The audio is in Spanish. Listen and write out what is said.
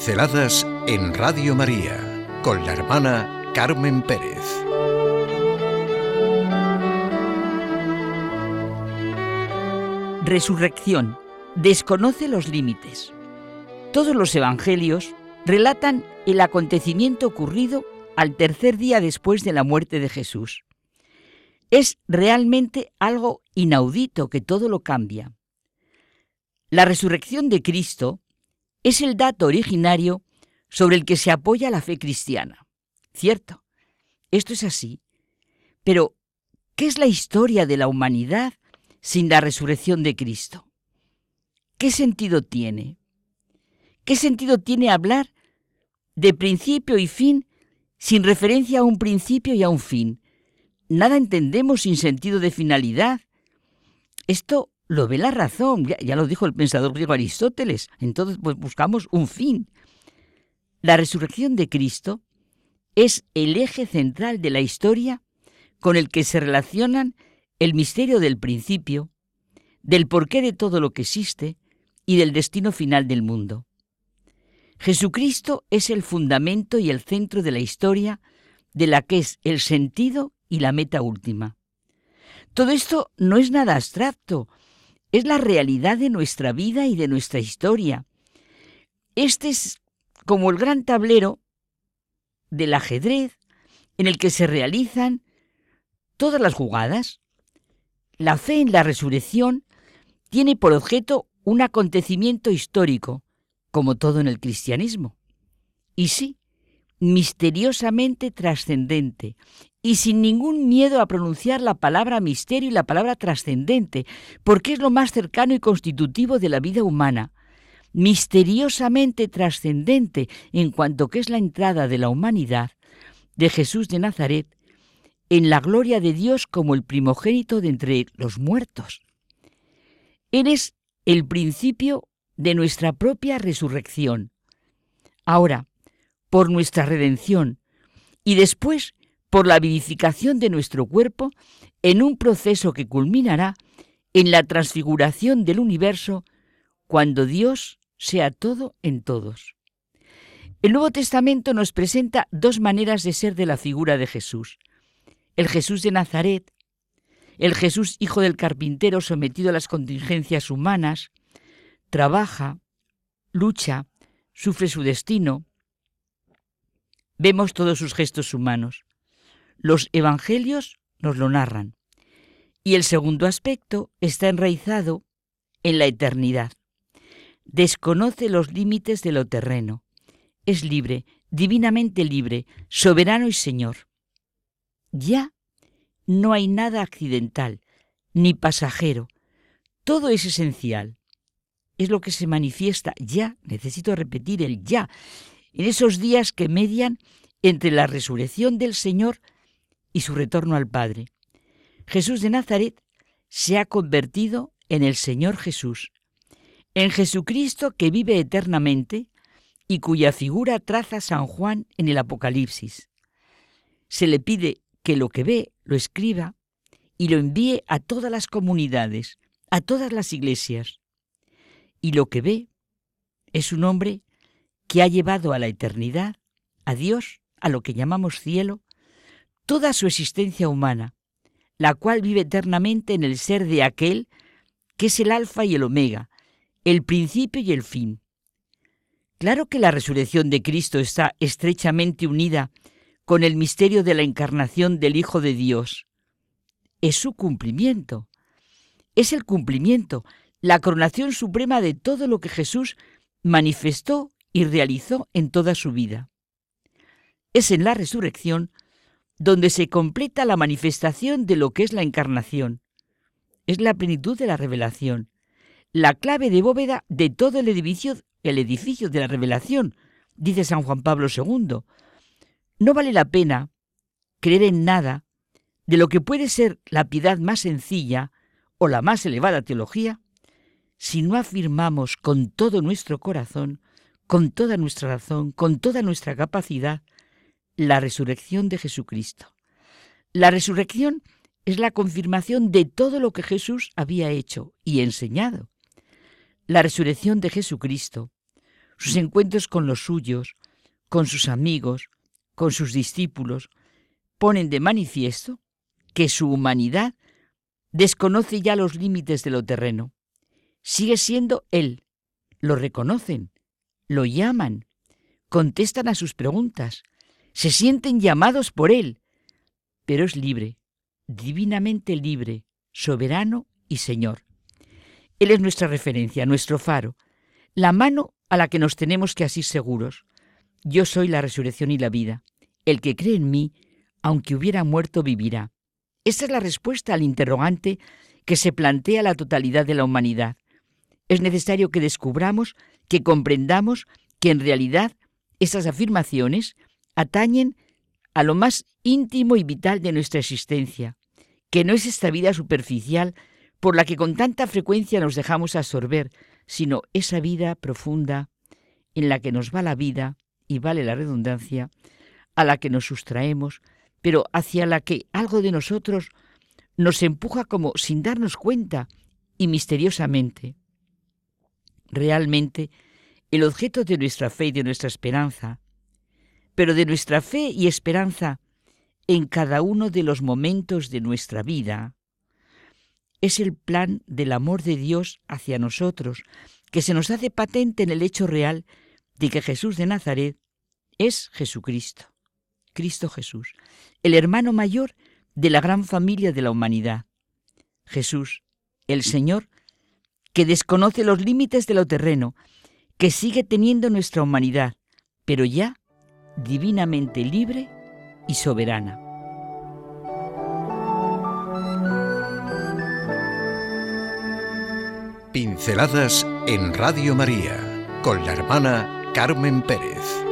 Pinceladas en Radio María con la hermana Carmen Pérez. Resurrección. Desconoce los límites. Todos los evangelios relatan el acontecimiento ocurrido al tercer día después de la muerte de Jesús. Es realmente algo inaudito que todo lo cambia. La resurrección de Cristo es el dato originario sobre el que se apoya la fe cristiana. Cierto, esto es así. Pero, ¿qué es la historia de la humanidad sin la resurrección de Cristo? ¿Qué sentido tiene? ¿Qué sentido tiene hablar de principio y fin sin referencia a un principio y a un fin? Nada entendemos sin sentido de finalidad. Esto lo ve la razón, ya, lo dijo el pensador griego Aristóteles. Entonces pues, buscamos un fin. La resurrección de Cristo es el eje central de la historia con el que se relacionan el misterio del principio, del porqué de todo lo que existe y del destino final del mundo. Jesucristo es el fundamento y el centro de la historia de la que es el sentido y la meta última. Todo esto no es nada abstracto, es la realidad de nuestra vida y de nuestra historia. Este es como el gran tablero del ajedrez en el que se realizan todas las jugadas. La fe en la resurrección tiene por objeto un acontecimiento histórico, como todo en el cristianismo. Y sí, misteriosamente trascendente, y sin ningún miedo a pronunciar la palabra misterio y la palabra trascendente, porque es lo más cercano y constitutivo de la vida humana, misteriosamente trascendente en cuanto que es la entrada de la humanidad de Jesús de Nazaret en la gloria de Dios como el primogénito de entre los muertos. Eres el principio de nuestra propia resurrección. Ahora, por nuestra redención y después por la vivificación de nuestro cuerpo en un proceso que culminará en la transfiguración del universo cuando Dios sea todo en todos. El Nuevo Testamento nos presenta dos maneras de ser de la figura de Jesús. El Jesús de Nazaret, el Jesús hijo del carpintero sometido a las contingencias humanas, trabaja, lucha, sufre su destino. Vemos todos sus gestos humanos. Los evangelios nos lo narran. Y el segundo aspecto está enraizado en la eternidad. Desconoce los límites de lo terreno. Es libre, divinamente libre, soberano y Señor. Ya no hay nada accidental, ni pasajero. Todo es esencial es lo que se manifiesta ya, necesito repetir el ya, en esos días que median entre la resurrección del Señor y su retorno al Padre. Jesús de Nazaret se ha convertido en el Señor Jesús, en Jesucristo que vive eternamente y cuya figura traza San Juan en el Apocalipsis. Se le pide que lo que ve lo escriba y lo envíe a todas las comunidades, a todas las iglesias y lo que ve es un hombre que ha llevado a la eternidad, a Dios, a lo que llamamos cielo, toda su existencia humana, la cual vive eternamente en el ser de aquel que es el alfa y el omega, el principio y el fin. Claro que la resurrección de Cristo está estrechamente unida con el misterio de la encarnación del Hijo de Dios. Es su cumplimiento. Es el cumplimiento, la coronación suprema de todo lo que Jesús manifestó y realizó en toda su vida. Es en la resurrección donde se completa la manifestación de lo que es la encarnación. Es la plenitud de la revelación, la clave de bóveda de todo el edificio, el edificio de la revelación, dice San Juan Pablo II. No vale la pena creer en nada de lo que puede ser la piedad más sencilla o la más elevada teología si no afirmamos con todo nuestro corazón, con toda nuestra razón, con toda nuestra capacidad, la resurrección de Jesucristo. La resurrección es la confirmación de todo lo que Jesús había hecho y enseñado. La resurrección de Jesucristo, sus encuentros con los suyos, con sus amigos, con sus discípulos, ponen de manifiesto que su humanidad desconoce ya los límites de lo terreno. Sigue siendo Él. Lo reconocen, lo llaman, contestan a sus preguntas, se sienten llamados por Él, pero es libre, divinamente libre, soberano y Señor. Él es nuestra referencia, nuestro faro, la mano a la que nos tenemos que asir seguros. Yo soy la resurrección y la vida. El que cree en mí, aunque hubiera muerto, vivirá. Esta es la respuesta al interrogante que se plantea la totalidad de la humanidad. Es necesario que descubramos, que comprendamos que en realidad estas afirmaciones atañen a lo más íntimo y vital de nuestra existencia, que no es esta vida superficial por la que con tanta frecuencia nos dejamos absorber, sino esa vida profunda en la que nos va la vida, y vale la redundancia, a la que nos sustraemos, pero hacia la que algo de nosotros nos empuja como sin darnos cuenta y misteriosamente. Realmente, el objeto de nuestra fe y de nuestra esperanza, pero de nuestra fe y esperanza en cada uno de los momentos de nuestra vida, es el plan del amor de Dios hacia nosotros, que se nos hace patente en el hecho real de que Jesús de Nazaret es Jesucristo, Cristo Jesús, el hermano mayor de la gran familia de la humanidad. Jesús, el Señor, que desconoce los límites de lo terreno, que sigue teniendo nuestra humanidad, pero ya divinamente libre y soberana. Pinceladas en Radio María con la hermana Carmen Pérez.